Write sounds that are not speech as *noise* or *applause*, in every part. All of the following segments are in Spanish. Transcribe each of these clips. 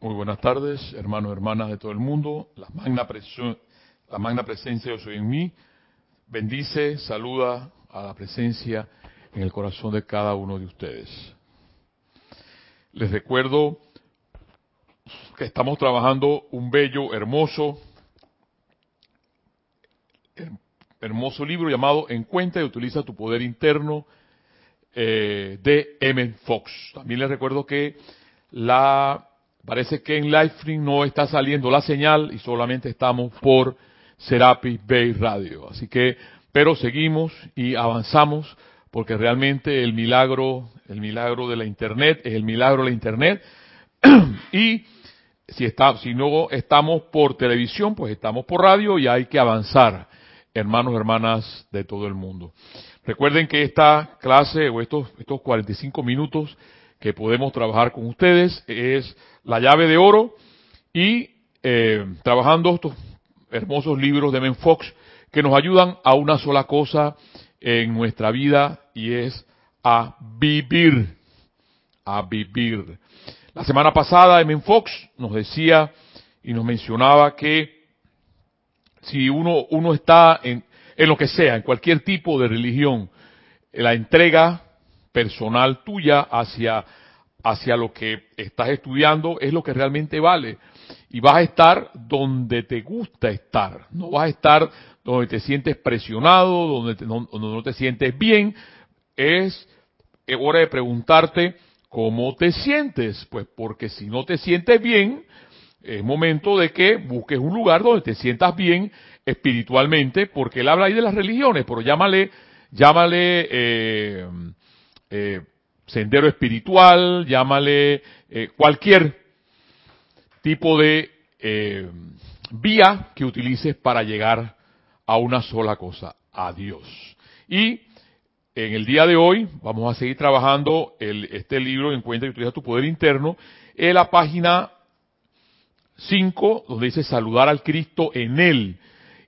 Muy buenas tardes, hermanos y hermanas de todo el mundo. La magna, la magna presencia yo soy en mí. Bendice, saluda a la presencia en el corazón de cada uno de ustedes. Les recuerdo que estamos trabajando un bello, hermoso, hermoso libro llamado Encuentra y utiliza tu poder interno eh, de M. Fox. También les recuerdo que la Parece que en Livestream no está saliendo la señal y solamente estamos por Serapi Bay Radio. Así que, pero seguimos y avanzamos porque realmente el milagro, el milagro de la Internet es el milagro de la Internet. *clears throat* y si está, si no estamos por televisión, pues estamos por radio y hay que avanzar, hermanos y hermanas de todo el mundo. Recuerden que esta clase o estos, estos 45 minutos que podemos trabajar con ustedes es la llave de oro y eh, trabajando estos hermosos libros de Men Fox que nos ayudan a una sola cosa en nuestra vida y es a vivir, a vivir. La semana pasada Men Fox nos decía y nos mencionaba que si uno, uno está en, en lo que sea, en cualquier tipo de religión, la entrega personal tuya hacia hacia lo que estás estudiando es lo que realmente vale. Y vas a estar donde te gusta estar. No vas a estar donde te sientes presionado, donde, no, te sientes bien. Es hora de preguntarte cómo te sientes. Pues porque si no te sientes bien, es momento de que busques un lugar donde te sientas bien espiritualmente, porque él habla ahí de las religiones, pero llámale, llámale, eh, eh, sendero espiritual, llámale eh, cualquier tipo de eh, vía que utilices para llegar a una sola cosa, a Dios. Y en el día de hoy vamos a seguir trabajando este libro, Encuentra y utiliza tu poder interno, en la página 5, donde dice saludar al Cristo en él.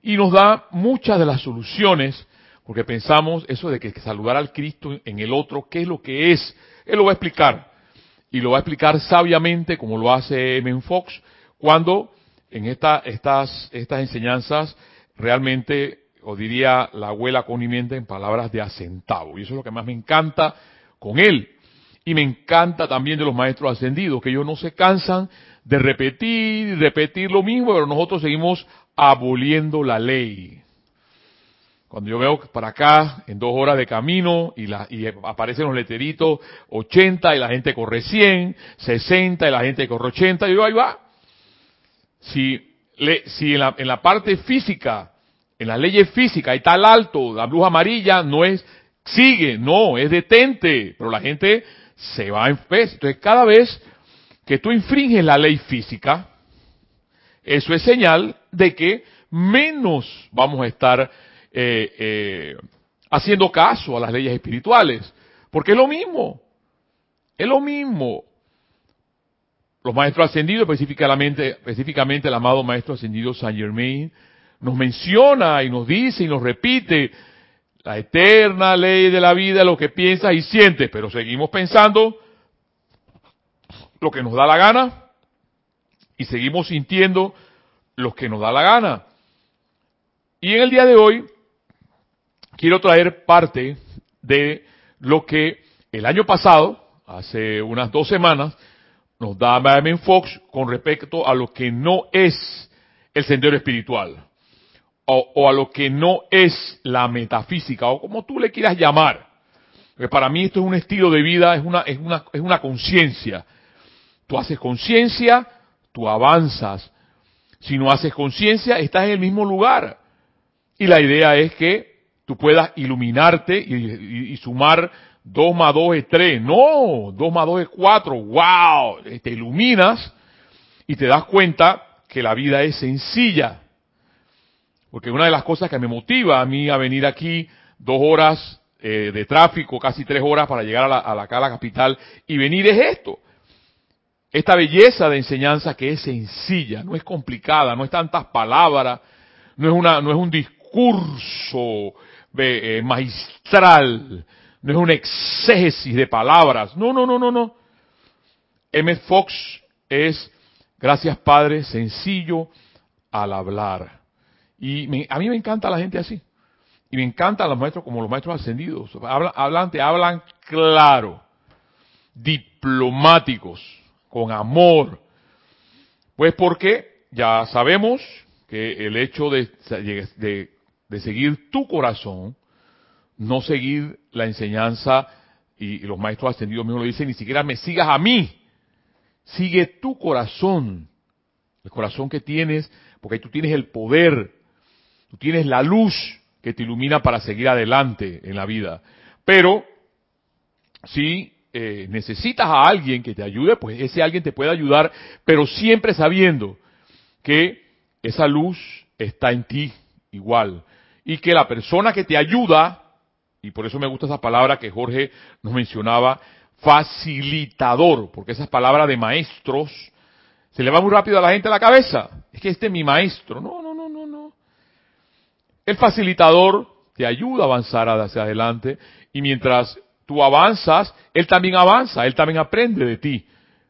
Y nos da muchas de las soluciones porque pensamos eso de que saludar al Cristo en el otro, ¿qué es lo que es? Él lo va a explicar. Y lo va a explicar sabiamente, como lo hace M. Fox, cuando en esta, estas, estas enseñanzas realmente, o diría la abuela conimiente en palabras de acentavo. Y eso es lo que más me encanta con él. Y me encanta también de los maestros ascendidos, que ellos no se cansan de repetir y repetir lo mismo, pero nosotros seguimos aboliendo la ley. Cuando yo veo para acá, en dos horas de camino, y, aparecen los leteritos 80 y la gente corre 100, 60 y la gente corre 80, y yo ahí va. Si, si en, la, parte física, en las leyes físicas, hay tal alto, la bruja amarilla no es, sigue, no, es detente, pero la gente se va en fe. Entonces cada vez que tú infringes la ley física, eso es señal de que menos vamos a estar eh, eh, haciendo caso a las leyes espirituales. Porque es lo mismo. Es lo mismo. Los maestros ascendidos, específicamente, específicamente el amado maestro ascendido Saint Germain, nos menciona y nos dice y nos repite la eterna ley de la vida, lo que piensas y sientes, pero seguimos pensando lo que nos da la gana y seguimos sintiendo lo que nos da la gana. Y en el día de hoy quiero traer parte de lo que el año pasado, hace unas dos semanas, nos da Madame Fox con respecto a lo que no es el sendero espiritual, o, a lo que no es la metafísica, o como tú le quieras llamar. Porque para mí esto es un estilo de vida, es una, es una, es una conciencia. Tú haces conciencia, tú avanzas. Si no haces conciencia, estás en el mismo lugar. Y la idea es que tú puedas iluminarte y, sumar 2 más 2 es 3. No, 2 más 2 es 4. ¡Wow! Te iluminas y te das cuenta que la vida es sencilla. Porque una de las cosas que me motiva a mí a venir aquí dos horas eh, de tráfico, casi tres horas para llegar a la, capital y venir es esto. Esta belleza de enseñanza que es sencilla, no es complicada, no es tantas palabras, no es una, no es un discurso eh, magistral, no es un exégesis de palabras. No, no, no, no, no. M. Fox es Gracias, Padre, sencillo al hablar. Y a mí me encanta la gente así. Y me encantan los maestros como los maestros ascendidos. Hablan, hablan, te hablan claro, diplomáticos, con amor. Pues porque ya sabemos que el hecho de, de seguir tu corazón, no seguir la enseñanza, y, los maestros ascendidos mismos lo dicen, ni siquiera me sigas a mí, Sigue tu corazón, el corazón que tienes, porque tú tienes el poder, tú tienes la luz que te ilumina para seguir adelante en la vida. Pero si eh, necesitas a alguien que te ayude, pues ese alguien te puede ayudar, pero siempre sabiendo que esa luz está en ti igual y que la persona que te ayuda, y por eso me gusta esa palabra que Jorge nos mencionaba, facilitador, porque esas palabras de maestros se le va muy rápido a la gente a la cabeza. Es que este es mi maestro. No, no, no, no, no. El facilitador te ayuda a avanzar hacia adelante y mientras tú avanzas, él también avanza, él también aprende de ti.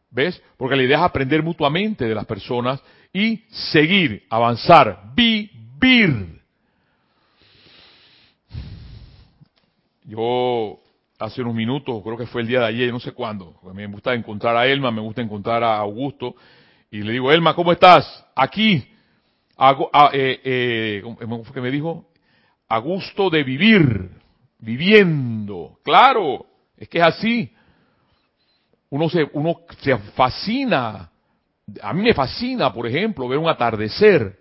¿Ves? Porque la idea es aprender mutuamente de las personas y seguir, avanzar, vivir. Yo hace unos minutos, creo que fue el día de ayer, no sé cuándo. Me gusta encontrar a Elma, me gusta encontrar a Augusto. Y le digo, Elma, ¿cómo estás? Aquí. Hago, a, eh, eh, ¿Cómo fue que me dijo? A gusto de vivir, viviendo. Claro, es que es así. Uno se, uno se fascina. A mí me fascina, por ejemplo, ver un atardecer.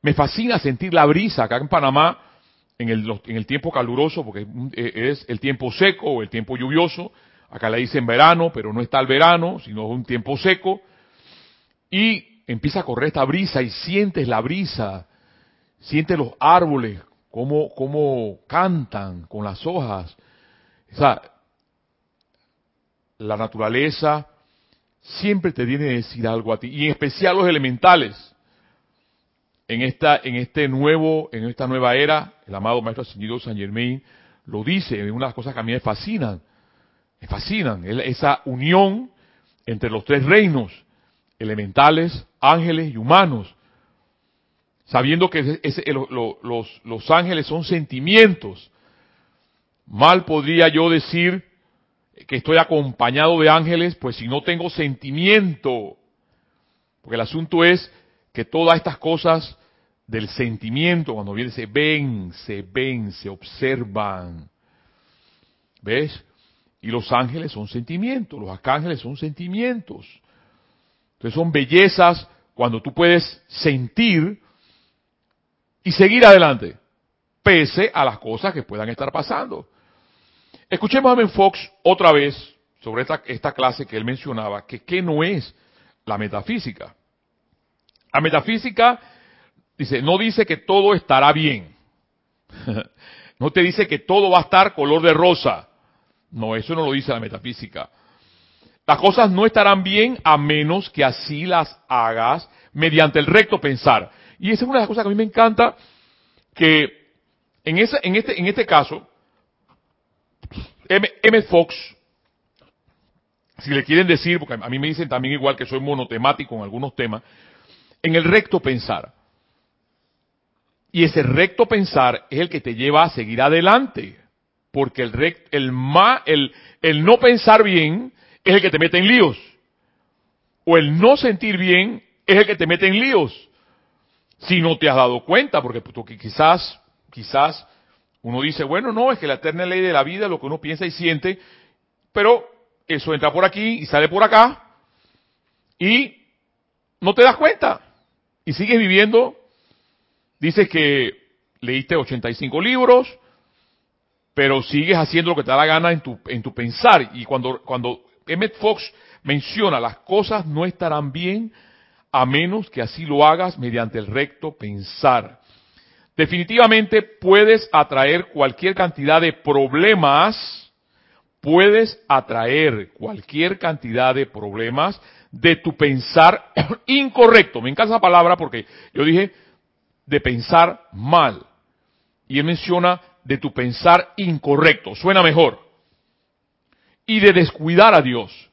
Me fascina sentir la brisa. Acá en Panamá en el, tiempo caluroso, porque eh, es el tiempo seco o el tiempo lluvioso. Acá le dicen verano, pero no está el verano, sino un tiempo seco. Y empieza a correr esta brisa y sientes la brisa, sientes los árboles, cómo, cómo cantan con las hojas. O sea, la naturaleza siempre te viene a decir algo a ti, y en especial los elementales en esta, en este nuevo, en esta nueva era, el amado Maestro Ascendido San Germain lo dice, es una de las cosas que a mí me fascinan, me fascinan, esa unión entre los tres reinos, elementales, ángeles y humanos, sabiendo que los, los ángeles son sentimientos. Mal podría yo decir que estoy acompañado de ángeles, pues si no tengo sentimiento, porque el asunto es que todas estas cosas del sentimiento, cuando viene, se ven, se ven, se observan. ¿Ves? Y los ángeles son sentimientos, los arcángeles son sentimientos. Entonces son bellezas cuando tú puedes sentir y seguir adelante, pese a las cosas que puedan estar pasando. Escuchemos a Ben Fox otra vez sobre esta, esta clase que él mencionaba, que qué no es la metafísica. La metafísica dice, no dice que todo estará bien. *laughs* no te dice que todo va a estar color de rosa. No, eso no lo dice la metafísica. Las cosas no estarán bien a menos que así las hagas mediante el recto pensar. Y esa es una de las cosas que a mí me encanta, que en, ese, en, este, en este caso, M, M. Fox, si le quieren decir, porque a mí me dicen también igual que soy monotemático en algunos temas, en el recto pensar. Y ese recto pensar es el que te lleva a seguir adelante. Porque el, rect, el, el, el no pensar bien es el que te mete en líos. O el no sentir bien es el que te mete en líos. Si no te has dado cuenta, porque, quizás, quizás uno dice, bueno, no, es que la eterna ley de la vida, lo que uno piensa y siente, pero eso entra por aquí y sale por acá y no te das cuenta y sigues viviendo, dices que leíste 85 libros, pero sigues haciendo lo que te da la gana en tu, en tu pensar. Y cuando, cuando Emmett Fox menciona las cosas no estarán bien a menos que así lo hagas mediante el recto pensar. Definitivamente puedes atraer cualquier cantidad de problemas, puedes atraer cualquier cantidad de problemas de tu pensar *clears throat* incorrecto. Me encanta esa palabra porque yo dije de pensar mal. Y él menciona de tu pensar incorrecto. Suena mejor. Y de descuidar a Dios.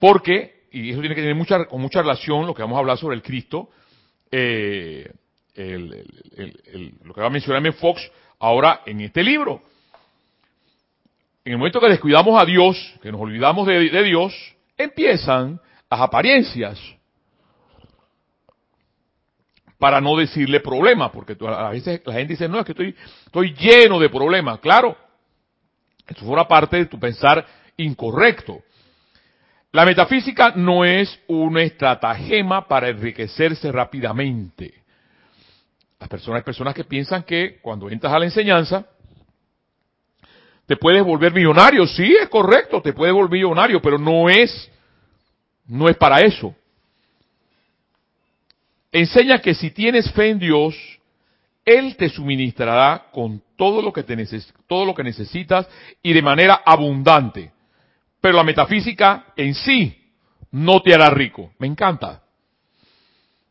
Porque y eso tiene que tener mucha, con mucha relación, lo que vamos a hablar sobre el Cristo, eh, lo que va a mencionarme Fox ahora en este libro. En el momento que descuidamos a Dios, que nos olvidamos de, Dios, empiezan las apariencias. Para no decirle problema, porque a veces la gente dice, no, es que estoy, lleno de problemas. Claro, esto forma parte de tu pensar incorrecto. La metafísica no es un estratagema para enriquecerse rápidamente. Las personas, hay personas que piensan que cuando entras a la enseñanza, te puedes volver millonario. Sí, es correcto, te puedes volver millonario, pero no es, no es para eso. Enseña que si tienes fe en Dios, Él te suministrará con todo lo que, te todo lo que necesitas y de manera abundante. Pero la metafísica en sí no te hará rico. Me encanta.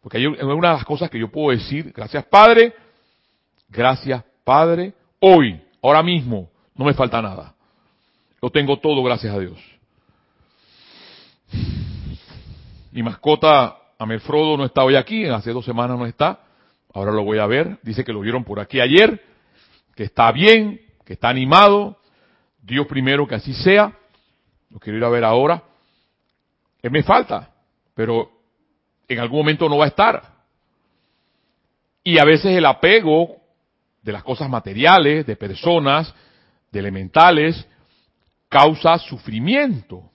Porque hay una de las cosas que yo puedo decir, gracias Padre, gracias Padre, hoy, ahora mismo, no me falta nada. Lo tengo todo, gracias a Dios. Mi mascota, Amelfrodo, no está hoy aquí, hace dos semanas no está. Ahora lo voy a ver. Dice que lo vieron por aquí ayer, que está bien, que está animado. Dios primero que así sea. Lo quiero ir a ver ahora. Que me falta, pero en algún momento no va a estar. Y a veces el apego de las cosas materiales, de personas, de elementales, causa sufrimiento.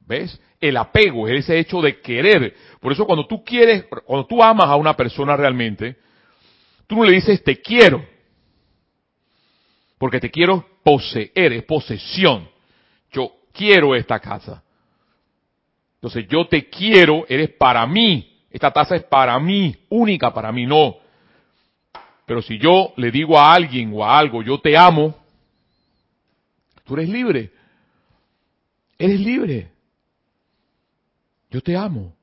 ¿Ves? El apego es ese hecho de querer. Por eso cuando tú quieres, cuando tú amas a una persona realmente, tú no le dices te quiero. Porque te quiero poseer, es posesión. Yo quiero esta casa. Entonces yo te quiero, eres para mí. Esta taza es para mí, única para mí, no. Pero si yo le digo a alguien o a algo, yo te amo, tú eres libre. Eres libre. Yo te amo.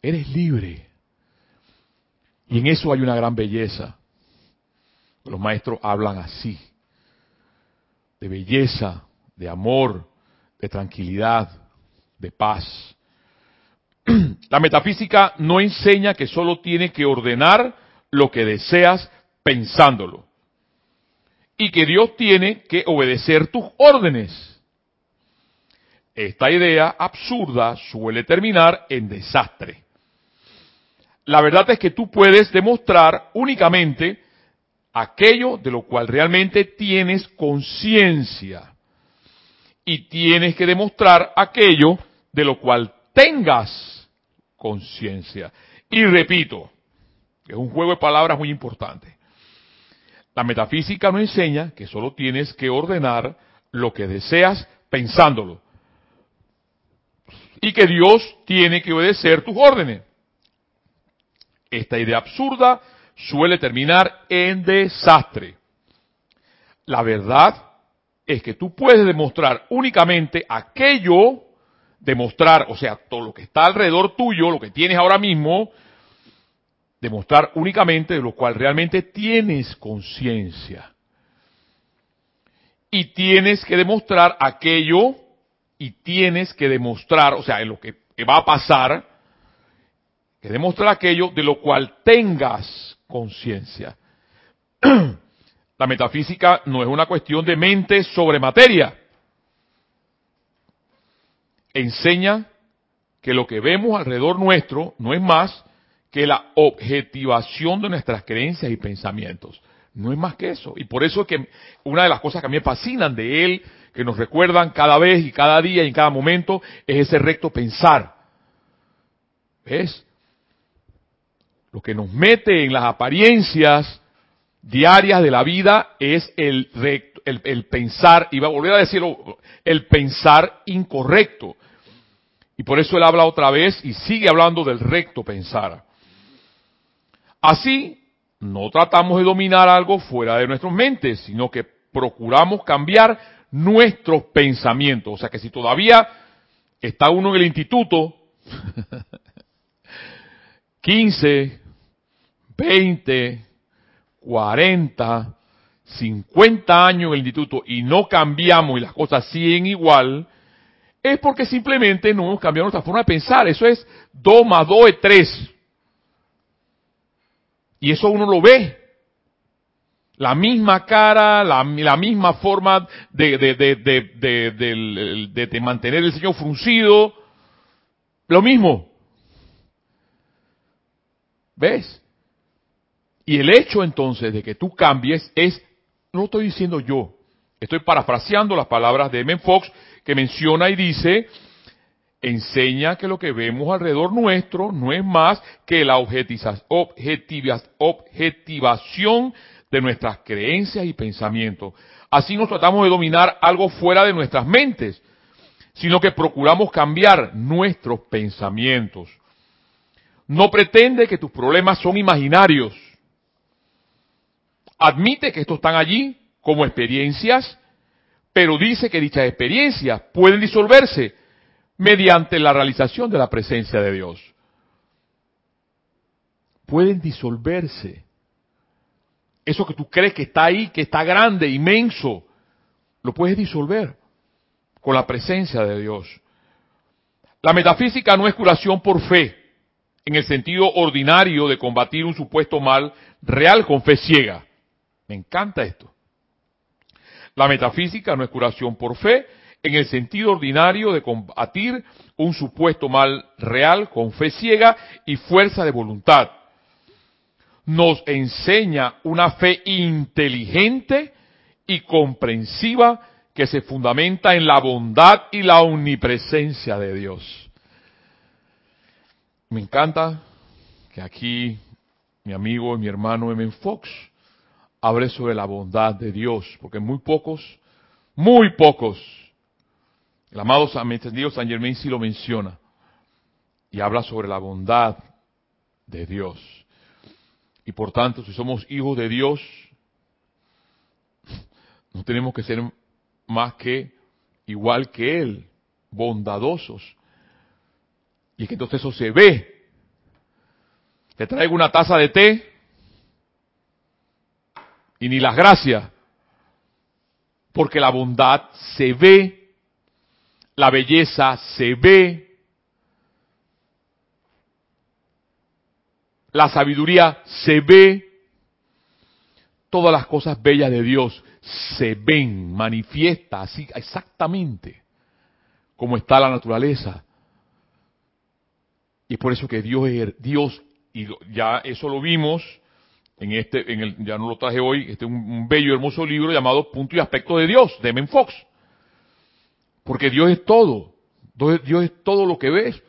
Eres libre. Y en eso hay una gran belleza. Los maestros hablan así. De belleza, de amor, de tranquilidad, de paz. *clears throat* La metafísica no enseña que solo tiene que ordenar lo que deseas pensándolo. Y que Dios tiene que obedecer tus órdenes. Esta idea absurda suele terminar en desastre. La verdad es que tú puedes demostrar únicamente aquello de lo cual realmente tienes conciencia y tienes que demostrar aquello de lo cual tengas conciencia. Y repito, es un juego de palabras muy importante. La metafísica no enseña que solo tienes que ordenar lo que deseas pensándolo. Y que Dios tiene que obedecer tus órdenes. Esta idea absurda suele terminar en desastre. La verdad es que tú puedes demostrar únicamente aquello, demostrar, o sea, todo lo que está alrededor tuyo, lo que tienes ahora mismo, demostrar únicamente de lo cual realmente tienes conciencia. Y tienes que demostrar aquello, y tienes que demostrar, o sea, en lo que va a pasar, que demostrar aquello de lo cual tengas conciencia. *clears throat* La metafísica no es una cuestión de mente sobre materia. Enseña que lo que vemos alrededor nuestro no es más que la objetivación de nuestras creencias y pensamientos. No es más que eso. Y por eso es que una de las cosas que a mí me fascinan de él, que nos recuerdan cada vez y cada día y en cada momento, es ese recto pensar. ¿Ves? Lo que nos mete en las apariencias diarias de la vida es el, el, pensar, y va a volver a decirlo, el pensar incorrecto. Y por eso él habla otra vez y sigue hablando del recto pensar. Así, no tratamos de dominar algo fuera de nuestras mentes, sino que procuramos cambiar nuestros pensamientos. O sea que si todavía está uno en el instituto, 15, 20, 40, 50 años en el instituto y no cambiamos y las cosas siguen igual, es porque simplemente no hemos cambiado nuestra forma de pensar. Eso es 2 más 2 es 3. Y eso uno lo ve. La misma cara, la, misma forma de, de, de, de, mantener el ceño fruncido. Lo mismo. ¿Ves? Y el hecho entonces de que tú cambies es, no lo estoy diciendo yo, estoy parafraseando las palabras de Men Fox que menciona y dice, enseña que lo que vemos alrededor nuestro no es más que la objetivación de nuestras creencias y pensamientos. Así nos tratamos de dominar algo fuera de nuestras mentes, sino que procuramos cambiar nuestros pensamientos. No pretende que tus problemas son imaginarios. Admite que estos están allí como experiencias, pero dice que dichas experiencias pueden disolverse mediante la realización de la presencia de Dios. Pueden disolverse. Eso que tú crees que está ahí, que está grande, inmenso, lo puedes disolver con la presencia de Dios. La metafísica no es curación por fe, en el sentido ordinario de combatir un supuesto mal real con fe ciega. Me encanta esto. La metafísica no es curación por fe, en el sentido ordinario de combatir un supuesto mal real con fe ciega y fuerza de voluntad. Nos enseña una fe inteligente y comprensiva que se fundamenta en la bondad y la omnipresencia de Dios. Me encanta que aquí mi amigo y mi hermano Emen Fox hable sobre la bondad de Dios, porque muy pocos, muy pocos el amado San, San Germain sí lo menciona y habla sobre la bondad de Dios. Y por tanto, si somos hijos de Dios, no tenemos que ser más que igual que Él, bondadosos. Y es que entonces eso se ve. Te traigo una taza de té y ni las gracias, porque la bondad se ve la belleza se ve, la sabiduría se ve, todas las cosas bellas de Dios se ven, manifiesta así exactamente como está la naturaleza. Y es por eso que Dios es Dios, y ya eso lo vimos en este, en el, ya no lo traje hoy, este un, un bello hermoso libro llamado Punto y Aspecto de Dios, de Men Fox. Porque Dios es todo. Dios es todo lo que ves.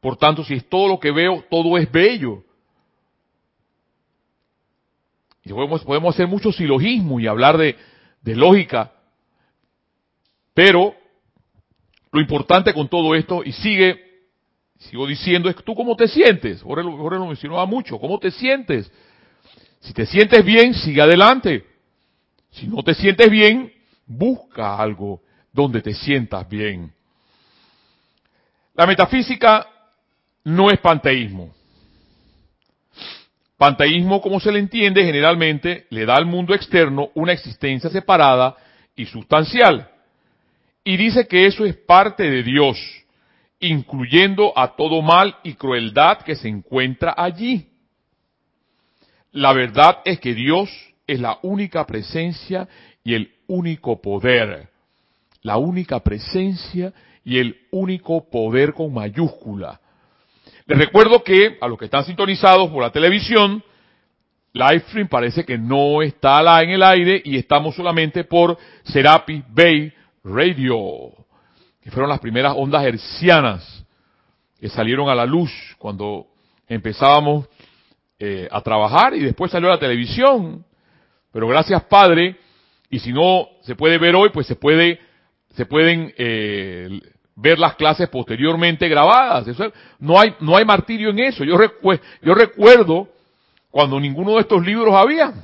Por tanto, si es todo lo que veo, todo es bello. Y podemos, podemos hacer mucho silogismo y hablar de, de lógica. Pero lo importante con todo esto, y sigue, sigo diciendo, es tú cómo te sientes. Ahora lo, ahora lo mencionaba mucho. ¿Cómo te sientes? Si te sientes bien, sigue adelante. Si no te sientes bien, busca algo donde te sientas bien. La metafísica no es panteísmo. Panteísmo, como se le entiende, generalmente le da al mundo externo una existencia separada y sustancial. Y dice que eso es parte de Dios, incluyendo a todo mal y crueldad que se encuentra allí. La verdad es que Dios es la única presencia y el único poder la única presencia y el único poder con mayúscula. Les recuerdo que a los que están sintonizados por la televisión, Livestream parece que no está en el aire y estamos solamente por Serapi Bay Radio, que fueron las primeras ondas hercianas que salieron a la luz cuando empezábamos eh, a trabajar y después salió la televisión. Pero gracias Padre, y si no se puede ver hoy, pues se puede se pueden eh, ver las clases posteriormente grabadas. No hay no hay martirio en eso. Yo, yo recuerdo cuando ninguno de estos libros había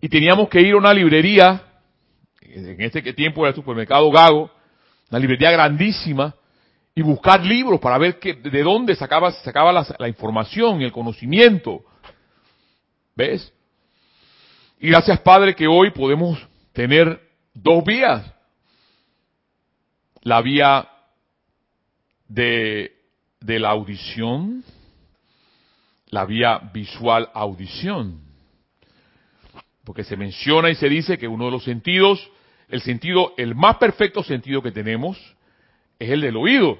y teníamos que ir a una librería en este tiempo era el supermercado Gago, una librería grandísima y buscar libros para ver que, de dónde sacaba, sacaba la, la información, el conocimiento. ¿Ves? Y gracias Padre que hoy podemos tener dos vías la vía de, de la audición, la vía visual audición. Porque se menciona y se dice que uno de los sentidos, el sentido, el más perfecto sentido que tenemos, es el del oído.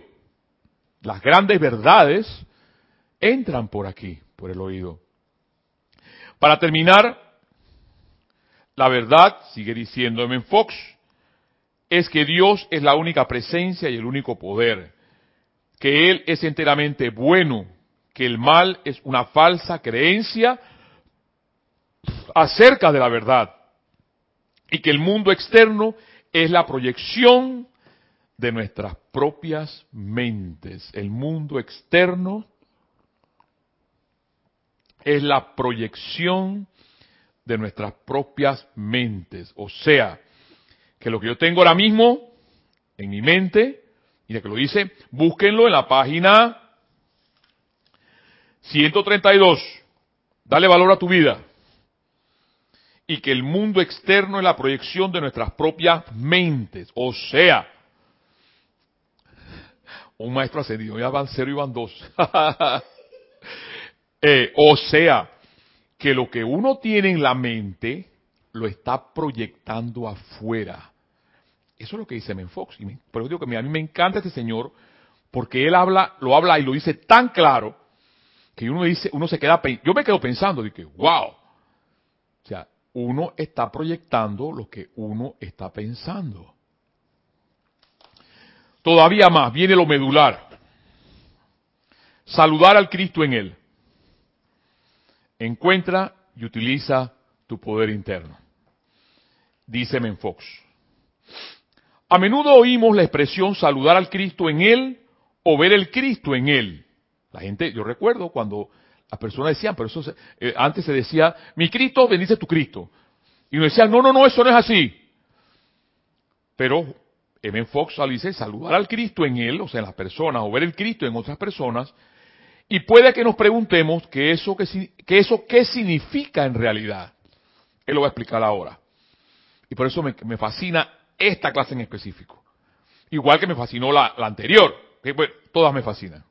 Las grandes verdades entran por aquí, por el oído. Para terminar, la verdad, sigue diciendo M. Fox, es que Dios es la única presencia y el único poder, que Él es enteramente bueno, que el mal es una falsa creencia acerca de la verdad y que el mundo externo es la proyección de nuestras propias mentes. El mundo externo es la proyección de nuestras propias mentes. O sea, que lo que yo tengo ahora mismo en mi mente, mira que lo dice, búsquenlo en la página 132. Dale valor a tu vida. Y que el mundo externo es la proyección de nuestras propias mentes. O sea, un maestro ascendido, ya van cero y van dos. *laughs* eh, o sea, que lo que uno tiene en la mente lo está proyectando afuera. Eso es lo que dice Menfox. Y por eso digo que a mí me encanta este señor porque él habla, lo habla y lo dice tan claro que uno dice, uno se queda, yo me quedo pensando, de que, wow. O sea, uno está proyectando lo que uno está pensando. Todavía más, viene lo medular. Saludar al Cristo en él. Encuentra y utiliza tu poder interno. Dice Menfox. A menudo oímos la expresión saludar al Cristo en él o ver el Cristo en él. La gente, yo recuerdo cuando las personas decían, pero eso eh, antes se decía, mi Cristo bendice tu Cristo. Y uno decía, no, no, no, eso no es así. Pero M. Fox dice saludar al Cristo en él, o sea, en las personas, o ver el Cristo en otras personas, y puede que nos preguntemos que eso, que, eso qué significa en realidad. Él lo va a explicar ahora. Y por eso me, fascina esta clase en específico. Igual que me fascinó la, anterior, que todas me fascinan.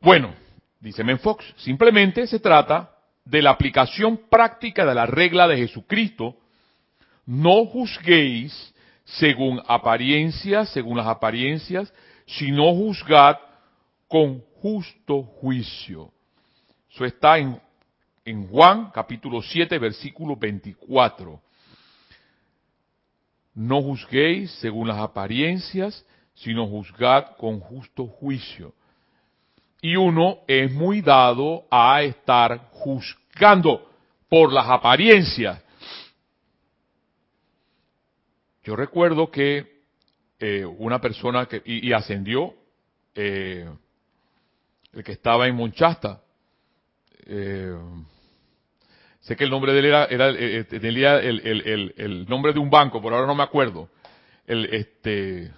Bueno, dice Fox, simplemente se trata de la aplicación práctica de la regla de Jesucristo, no juzguéis según apariencias, según las apariencias, sino juzgad con justo juicio. Eso está en, en Juan capítulo 7 versículo 24. No juzguéis según las apariencias, sino juzgad con justo juicio. Y uno es muy dado a estar juzgando por las apariencias. Yo recuerdo que eh, una persona que, y, ascendió, eh, el que estaba en Monchasta, eh, sé que el nombre de él era, era tenía el, el, nombre de un banco, por ahora no me acuerdo. El, este,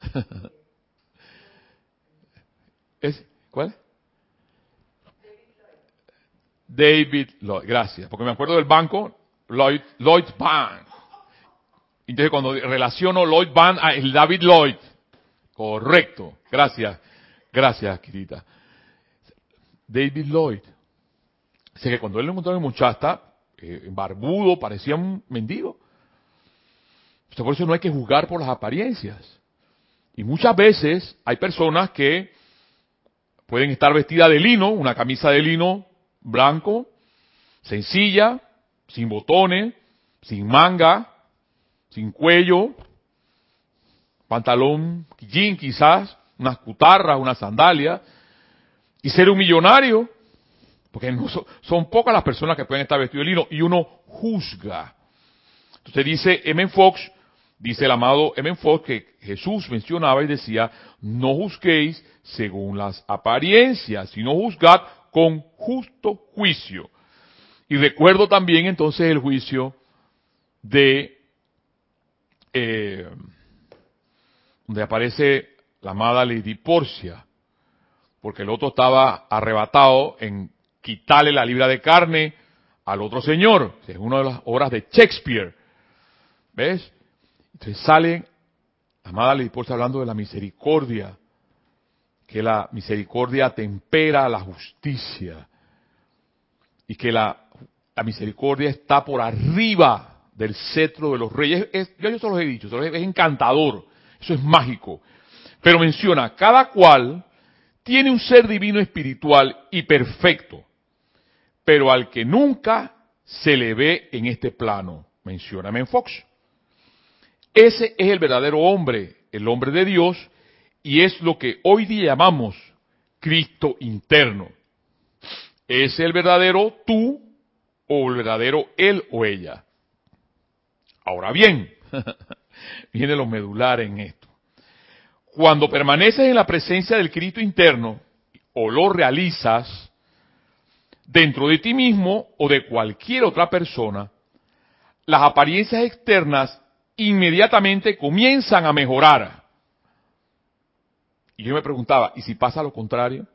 *laughs* ¿Es, ¿Cuál? David Lloyd, gracias, porque me acuerdo del banco, Lloyd, Lloyd Bank. Entonces cuando relaciono Lloyd Van a el David Lloyd. Correcto. Gracias. Gracias, querida. David Lloyd. Sé que cuando él lo encontró en Muchasta, eh, barbudo, parecía un mendigo. por eso no hay que juzgar por las apariencias. Y muchas veces hay personas que pueden estar vestidas de lino, una camisa de lino blanco, sencilla, sin botones, sin manga, sin cuello, pantalón, jean quizás, unas cutarras, una sandalia, y ser un millonario, porque son, pocas las personas que pueden estar vestidos de lino, y uno juzga. Entonces dice M. Fox, dice el amado M. Fox, que Jesús mencionaba y decía, no juzguéis según las apariencias, sino juzgad con justo juicio. Y recuerdo también entonces el juicio de eh, donde aparece la amada Lady Porcia, porque el otro estaba arrebatado en quitarle la libra de carne al otro señor, es una de las obras de Shakespeare. ¿Ves? Entonces sale amada está hablando de la misericordia, que la misericordia tempera la justicia y que la, misericordia está por arriba del cetro de los reyes. yo, yo se los he dicho, es encantador, eso es mágico. Pero menciona, cada cual tiene un ser divino espiritual y perfecto, pero al que nunca se le ve en este plano, menciona Fox. Ese es el verdadero hombre, el hombre de Dios, y es lo que hoy día llamamos Cristo interno. Es el verdadero tú o el verdadero él o ella. Ahora bien, *laughs* viene lo medular en esto. Cuando permaneces en la presencia del Cristo interno o lo realizas dentro de ti mismo o de cualquier otra persona, las apariencias externas inmediatamente comienzan a mejorar. Y yo me preguntaba, ¿y si pasa lo contrario?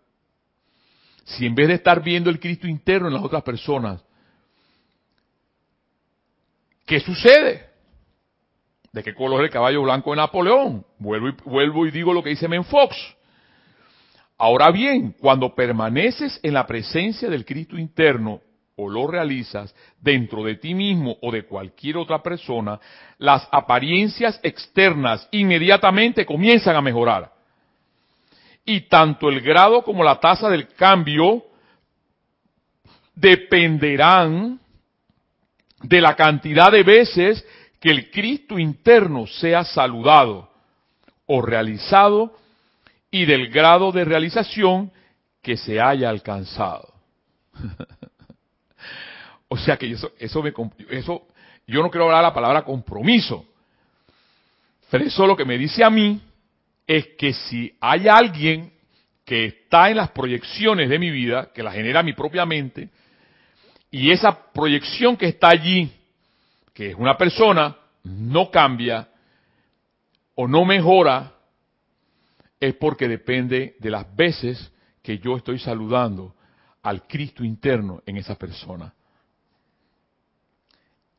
Si en vez de estar viendo el Cristo interno en las otras personas, ¿Qué sucede? ¿De qué color es el caballo blanco de Napoleón? Vuelvo y, vuelvo y digo lo que dice Menfox. Ahora bien, cuando permaneces en la presencia del Cristo interno o lo realizas dentro de ti mismo o de cualquier otra persona, las apariencias externas inmediatamente comienzan a mejorar. Y tanto el grado como la tasa del cambio dependerán de la cantidad de veces que el Cristo interno sea saludado o realizado y del grado de realización que se haya alcanzado. *laughs* o sea que eso, eso me, eso, yo no quiero hablar la palabra compromiso, pero eso lo que me dice a mí es que si hay alguien que está en las proyecciones de mi vida, que la genera mi propia mente, y esa proyección que está allí, que es una persona, no cambia o no mejora, es porque depende de las veces que yo estoy saludando al Cristo interno en esa persona.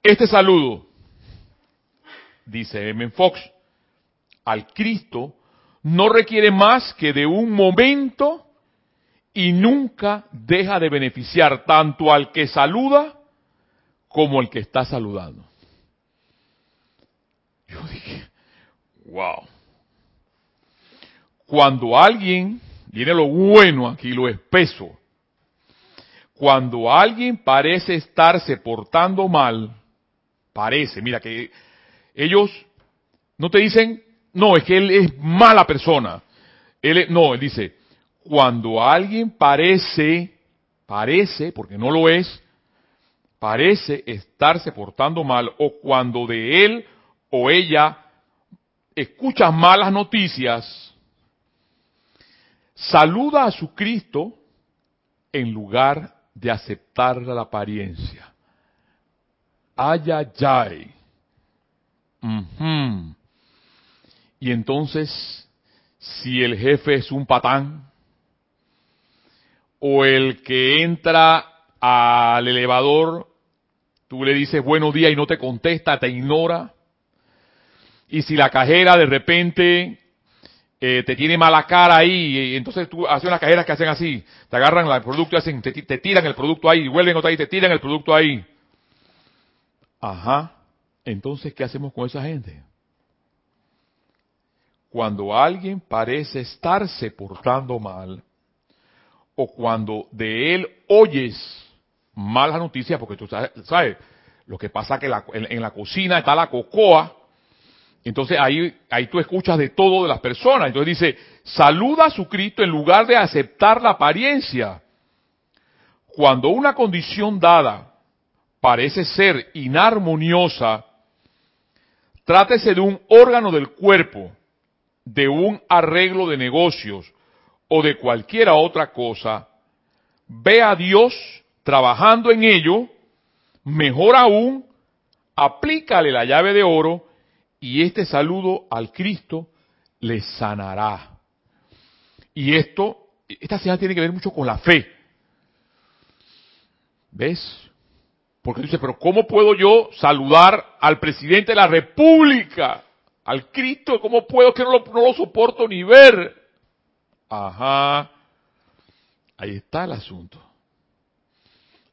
Este saludo, dice M. Fox, al Cristo no requiere más que de un momento y nunca deja de beneficiar tanto al que saluda como al que está saludando. Yo dije, wow. Cuando alguien, viene lo bueno aquí, lo espeso, cuando alguien parece estarse portando mal, parece, mira que ellos no te dicen, no, es que él es mala persona. Él no, él dice, cuando alguien parece, parece, porque no lo es, parece estarse portando mal, o cuando de él o ella escuchas malas noticias, saluda a su Cristo en lugar de aceptar la apariencia. Ay, ay, ay. Y entonces, si el jefe es un patán, o el que entra al elevador, tú le dices buenos días y no te contesta, te ignora. Y si la cajera de repente eh, te tiene mala cara ahí, y entonces tú haces unas cajeras que hacen así, te agarran el producto y hacen, te, te tiran el producto ahí, vuelven otra vez y te tiran el producto ahí. Ajá. Entonces, ¿qué hacemos con esa gente? Cuando alguien parece estarse portando mal, o cuando de él oyes malas noticias, porque tú sabes, lo que pasa que en, la cocina está la cocoa, entonces ahí, ahí tú escuchas de todo de las personas. Entonces dice, saluda a su Cristo en lugar de aceptar la apariencia. Cuando una condición dada parece ser inarmoniosa, trátese de un órgano del cuerpo, de un arreglo de negocios, o de cualquiera otra cosa, ve a Dios trabajando en ello, mejor aún, aplícale la llave de oro y este saludo al Cristo le sanará. Y esto, esta señal tiene que ver mucho con la fe. ¿Ves? Porque dice, pero ¿cómo puedo yo saludar al presidente de la República? al Cristo, ¿cómo puedo que no lo, no lo soporto ni ver? Ajá. Ahí está el asunto.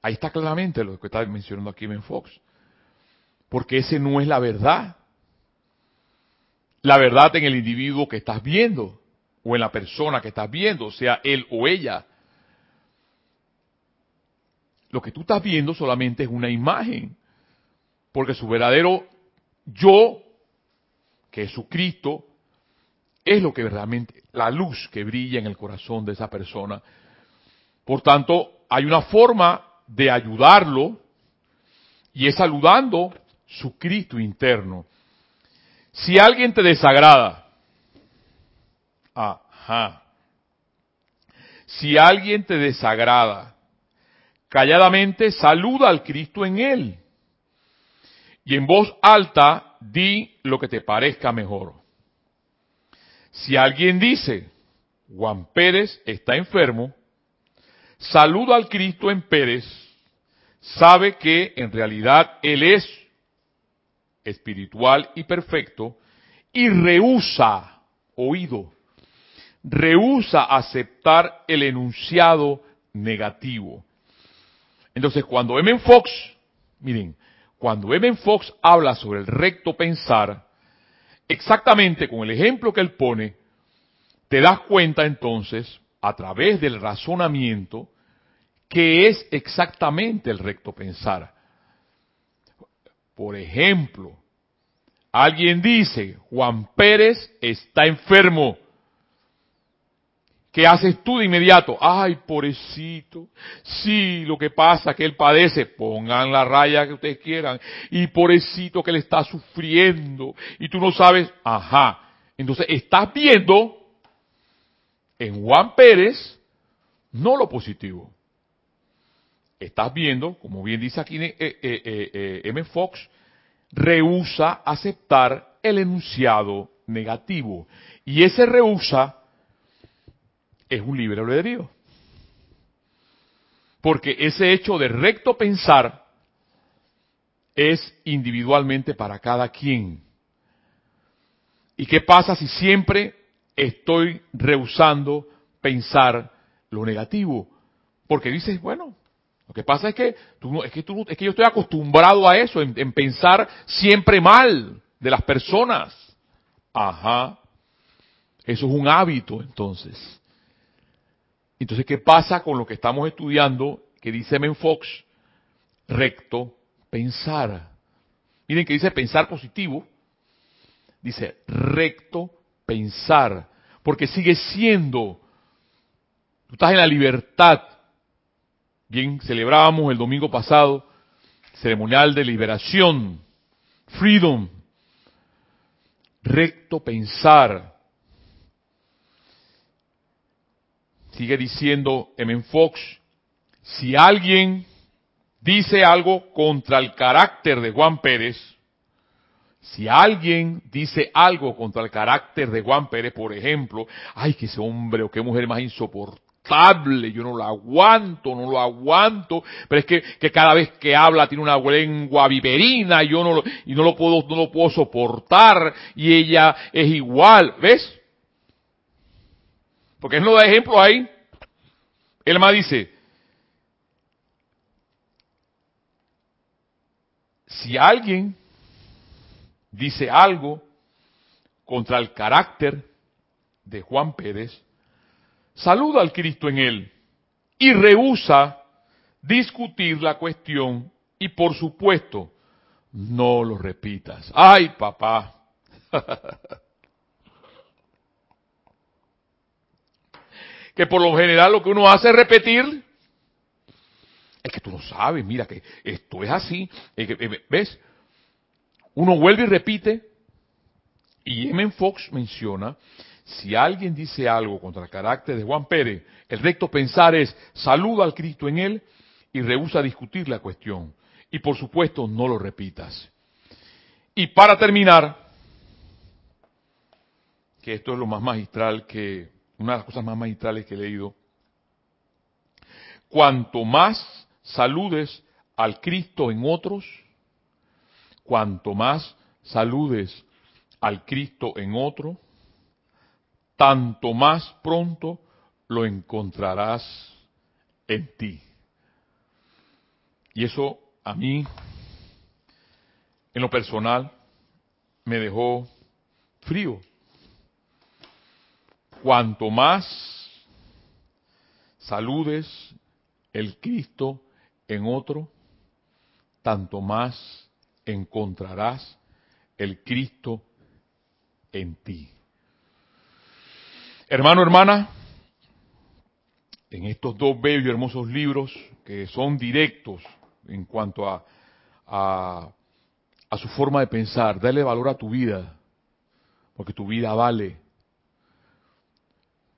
Ahí está claramente lo que está mencionando aquí Ben Fox. Porque ese no es la verdad. La verdad en el individuo que estás viendo, o en la persona que estás viendo, sea él o ella. Lo que tú estás viendo solamente es una imagen. Porque su verdadero yo, que es su Cristo, es lo que realmente, la luz que brilla en el corazón de esa persona. Por tanto, hay una forma de ayudarlo y es saludando su Cristo interno. Si alguien te desagrada, ajá, si alguien te desagrada, calladamente saluda al Cristo en él. Y en voz alta di lo que te parezca mejor. Si alguien dice, Juan Pérez está enfermo, saluda al Cristo en Pérez, sabe que en realidad Él es espiritual y perfecto y rehúsa, oído, rehúsa aceptar el enunciado negativo. Entonces cuando M. Fox, miren, cuando M. Fox habla sobre el recto pensar, exactamente con el ejemplo que él pone, te das cuenta entonces, a través del razonamiento, que es exactamente el recto pensar. Por ejemplo, alguien dice, Juan Pérez está enfermo. ¿Qué haces tú de inmediato? Ay, pobrecito. Sí, lo que pasa que él padece. Pongan la raya que ustedes quieran. Y pobrecito que él está sufriendo. Y tú no sabes. Ajá. Entonces estás viendo en Juan Pérez no lo positivo. Estás viendo, como bien dice aquí eh, eh, eh, M. Fox, rehúsa aceptar el enunciado negativo. Y ese rehúsa es un libre albedrío. Porque ese hecho de recto pensar es individualmente para cada quien. ¿Y qué pasa si siempre estoy rehusando pensar lo negativo? Porque dices, bueno, lo que pasa es que es que yo estoy acostumbrado a eso, en, en pensar siempre mal de las personas. Ajá. Eso es un hábito, entonces. Entonces, ¿qué pasa con lo que estamos estudiando que dice Menfox? Recto pensar. Miren que dice pensar positivo. Dice recto pensar. Porque sigue siendo. Tú estás en la libertad. Bien, celebrábamos el domingo pasado ceremonial de liberación. Freedom. Recto pensar. sigue diciendo M. Fox, si alguien dice algo contra el carácter de Juan Pérez, si alguien dice algo contra el carácter de Juan Pérez, por ejemplo, ay, que ese hombre o qué mujer más insoportable, yo no lo aguanto, no lo aguanto, pero es que, que cada vez que habla tiene una lengua viperina y yo no lo, y no lo puedo, no lo puedo soportar, y ella es igual, ¿ves? Porque él no da ejemplo ahí. Él más dice, si alguien dice algo contra el carácter de Juan Pérez, saluda al Cristo en él y rehúsa discutir la cuestión y por supuesto no lo repitas. Ay, papá. *laughs* que por lo general lo que uno hace es repetir. Es que tú no sabes, mira que esto es así. Eh, ¿Ves? Uno vuelve y repite. Y M. Fox menciona, si alguien dice algo contra el carácter de Juan Pérez, el recto pensar es saluda al Cristo en él y rehúsa discutir la cuestión. Y por supuesto no lo repitas. Y para terminar, que esto es lo más magistral que una de las cosas más magistrales que he leído, cuanto más saludes al Cristo en otros, cuanto más saludes al Cristo en otro, tanto más pronto lo encontrarás en ti. Y eso a mí, en lo personal, me dejó frío. Cuanto más saludes el Cristo en otro, tanto más encontrarás el Cristo en ti. Hermano, hermana, en estos dos bellos y hermosos libros que son directos en cuanto a, a, su forma de pensar, dale valor a tu vida, porque tu vida vale.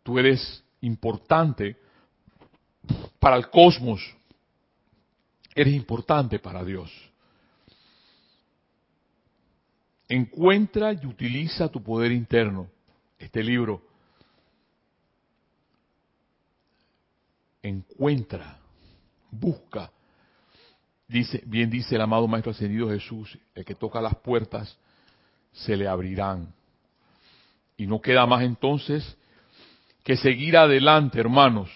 Tú eres importante para el cosmos, eres importante para Dios. Encuentra y utiliza tu poder interno. Este libro. Encuentra, busca. Dice, bien dice el amado Maestro Ascendido Jesús, el que toca las puertas se le abrirán. Y no queda más entonces que seguir adelante, hermanos,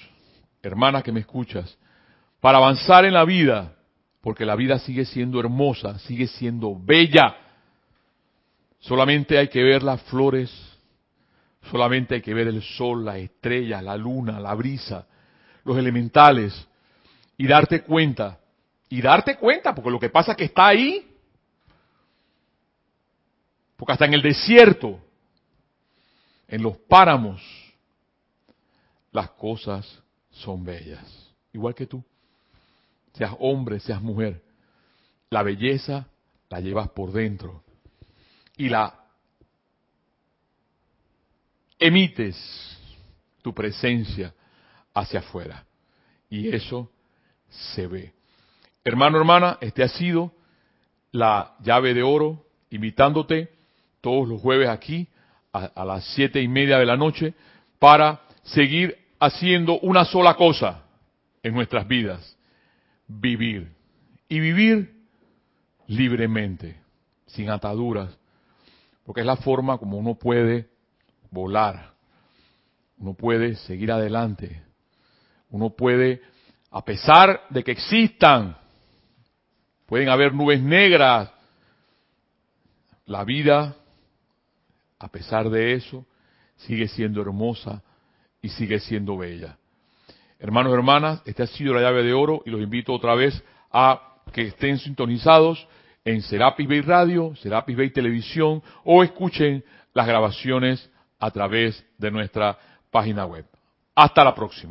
hermanas que me escuchas, para avanzar en la vida, porque la vida sigue siendo hermosa, sigue siendo bella. Solamente hay que ver las flores, solamente hay que ver el sol, las estrellas, la luna, la brisa, los elementales, y darte cuenta, y darte cuenta, porque lo que pasa es que está ahí, porque hasta en el desierto, en los páramos, las cosas son bellas, igual que tú. Seas hombre, seas mujer, la belleza la llevas por dentro. Y la emites tu presencia hacia afuera. Y eso se ve. Hermano, hermana, este ha sido la llave de oro, invitándote todos los jueves aquí a, las siete y media de la noche para seguir haciendo una sola cosa en nuestras vidas, vivir. Y vivir libremente, sin ataduras, porque es la forma como uno puede volar, uno puede seguir adelante, uno puede, a pesar de que existan, pueden haber nubes negras, la vida, a pesar de eso, sigue siendo hermosa y sigue siendo bella. Hermanos y hermanas, esta ha sido la llave de oro y los invito otra vez a que estén sintonizados en Serapis Bay Radio, Serapis Bay Televisión o escuchen las grabaciones a través de nuestra página web. Hasta la próxima.